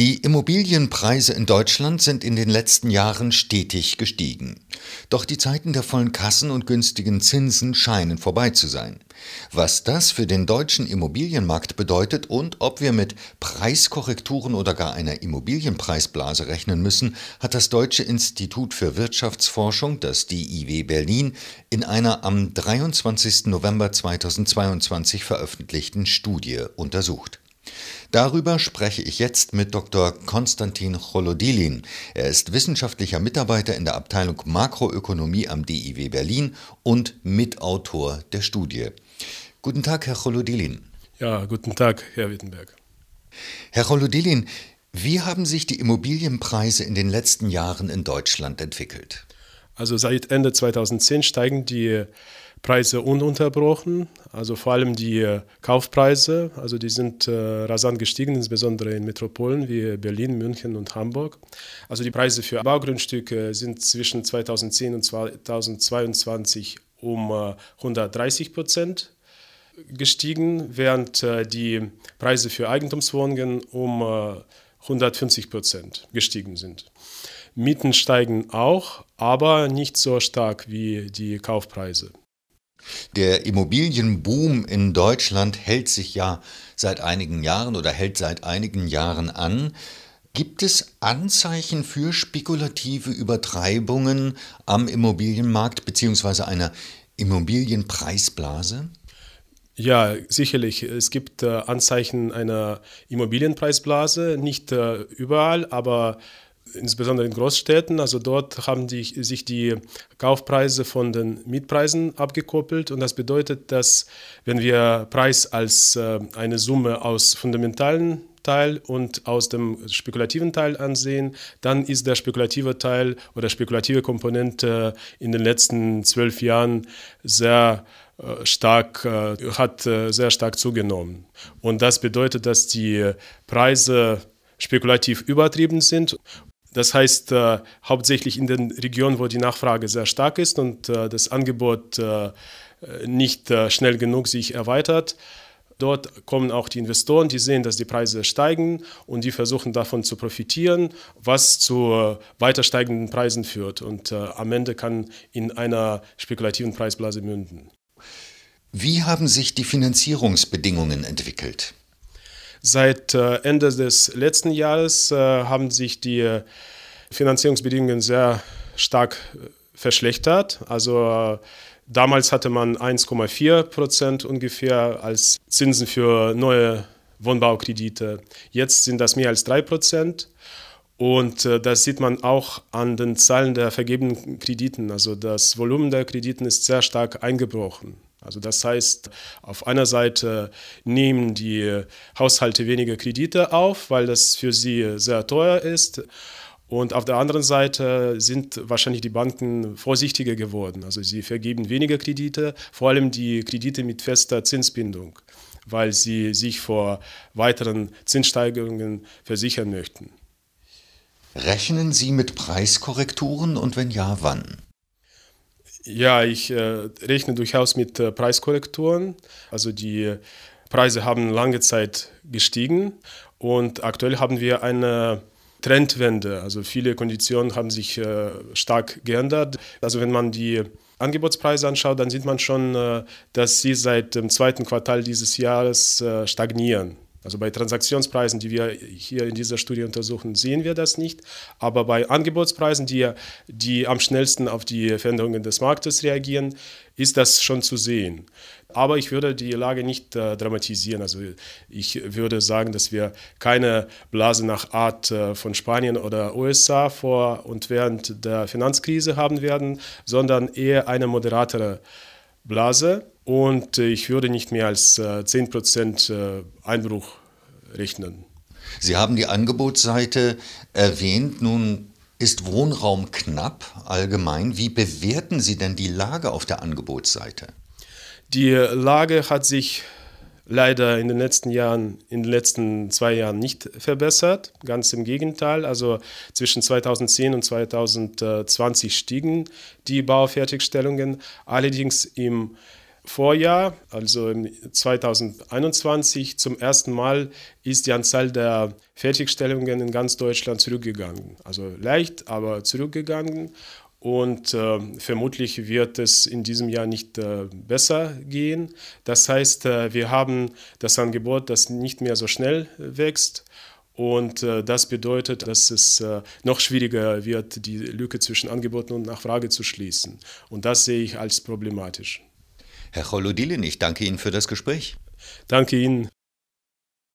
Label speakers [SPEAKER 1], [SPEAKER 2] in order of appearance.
[SPEAKER 1] Die Immobilienpreise in Deutschland sind in den letzten Jahren stetig gestiegen. Doch die Zeiten der vollen Kassen und günstigen Zinsen scheinen vorbei zu sein. Was das für den deutschen Immobilienmarkt bedeutet und ob wir mit Preiskorrekturen oder gar einer Immobilienpreisblase rechnen müssen, hat das Deutsche Institut für Wirtschaftsforschung, das DIW Berlin, in einer am 23. November 2022 veröffentlichten Studie untersucht. Darüber spreche ich jetzt mit Dr. Konstantin Cholodilin. Er ist wissenschaftlicher Mitarbeiter in der Abteilung Makroökonomie am DIW Berlin und Mitautor der Studie. Guten Tag, Herr Cholodilin.
[SPEAKER 2] Ja, guten Tag, Herr Wittenberg.
[SPEAKER 1] Herr Cholodilin, wie haben sich die Immobilienpreise in den letzten Jahren in Deutschland entwickelt?
[SPEAKER 2] Also seit Ende 2010 steigen die Preise ununterbrochen, also vor allem die äh, Kaufpreise, also die sind äh, rasant gestiegen, insbesondere in Metropolen wie Berlin, München und Hamburg. Also die Preise für Baugrundstücke sind zwischen 2010 und 2022 um äh, 130 Prozent gestiegen, während äh, die Preise für Eigentumswohnungen um 150 äh, Prozent gestiegen sind. Mieten steigen auch, aber nicht so stark wie die Kaufpreise.
[SPEAKER 1] Der Immobilienboom in Deutschland hält sich ja seit einigen Jahren oder hält seit einigen Jahren an. Gibt es Anzeichen für spekulative Übertreibungen am Immobilienmarkt bzw. einer Immobilienpreisblase?
[SPEAKER 2] Ja, sicherlich. Es gibt äh, Anzeichen einer Immobilienpreisblase, nicht äh, überall, aber insbesondere in Großstädten. Also dort haben die, sich die Kaufpreise von den Mietpreisen abgekoppelt. Und das bedeutet, dass wenn wir Preis als äh, eine Summe aus fundamentalen Teil und aus dem spekulativen Teil ansehen, dann ist der spekulative Teil oder spekulative Komponente in den letzten zwölf Jahren sehr äh, stark, äh, hat sehr stark zugenommen. Und das bedeutet, dass die Preise spekulativ übertrieben sind das heißt, äh, hauptsächlich in den Regionen, wo die Nachfrage sehr stark ist und äh, das Angebot äh, nicht äh, schnell genug sich erweitert. Dort kommen auch die Investoren, die sehen, dass die Preise steigen und die versuchen davon zu profitieren, was zu äh, weiter steigenden Preisen führt und äh, am Ende kann in einer spekulativen Preisblase münden.
[SPEAKER 1] Wie haben sich die Finanzierungsbedingungen entwickelt?
[SPEAKER 2] Seit äh, Ende des letzten Jahres äh, haben sich die Finanzierungsbedingungen sehr stark äh, verschlechtert. Also damals hatte man 1,4 Prozent ungefähr als Zinsen für neue Wohnbaukredite. Jetzt sind das mehr als 3 Prozent. Und das sieht man auch an den Zahlen der vergebenen Krediten. Also das Volumen der Krediten ist sehr stark eingebrochen. Also das heißt, auf einer Seite nehmen die Haushalte weniger Kredite auf, weil das für sie sehr teuer ist. Und auf der anderen Seite sind wahrscheinlich die Banken vorsichtiger geworden. Also sie vergeben weniger Kredite, vor allem die Kredite mit fester Zinsbindung, weil sie sich vor weiteren Zinssteigerungen versichern möchten.
[SPEAKER 1] Rechnen Sie mit Preiskorrekturen und wenn ja, wann?
[SPEAKER 2] Ja, ich äh, rechne durchaus mit äh, Preiskorrekturen. Also die Preise haben lange Zeit gestiegen und aktuell haben wir eine Trendwende. Also viele Konditionen haben sich äh, stark geändert. Also wenn man die Angebotspreise anschaut, dann sieht man schon, äh, dass sie seit dem zweiten Quartal dieses Jahres äh, stagnieren. Also bei Transaktionspreisen, die wir hier in dieser Studie untersuchen, sehen wir das nicht. Aber bei Angebotspreisen, die, die am schnellsten auf die Veränderungen des Marktes reagieren, ist das schon zu sehen. Aber ich würde die Lage nicht äh, dramatisieren. Also ich würde sagen, dass wir keine Blase nach Art äh, von Spanien oder USA vor und während der Finanzkrise haben werden, sondern eher eine moderatere Blase und ich würde nicht mehr als 10% äh, äh, Einbruch rechnen.
[SPEAKER 1] Sie haben die Angebotsseite erwähnt. Nun ist Wohnraum knapp allgemein. Wie bewerten Sie denn die Lage auf der Angebotsseite?
[SPEAKER 2] Die Lage hat sich leider in den letzten Jahren, in den letzten zwei Jahren nicht verbessert. Ganz im Gegenteil. Also zwischen 2010 und 2020 stiegen die Baufertigstellungen. Allerdings im Vorjahr, also 2021, zum ersten Mal ist die Anzahl der Fertigstellungen in ganz Deutschland zurückgegangen. Also leicht, aber zurückgegangen. Und äh, vermutlich wird es in diesem Jahr nicht äh, besser gehen. Das heißt, äh, wir haben das Angebot, das nicht mehr so schnell wächst. Und äh, das bedeutet, dass es äh, noch schwieriger wird, die Lücke zwischen Angebot und Nachfrage zu schließen. Und das sehe ich als problematisch.
[SPEAKER 1] Herr Cholodilin, ich danke Ihnen für das Gespräch.
[SPEAKER 2] Danke Ihnen.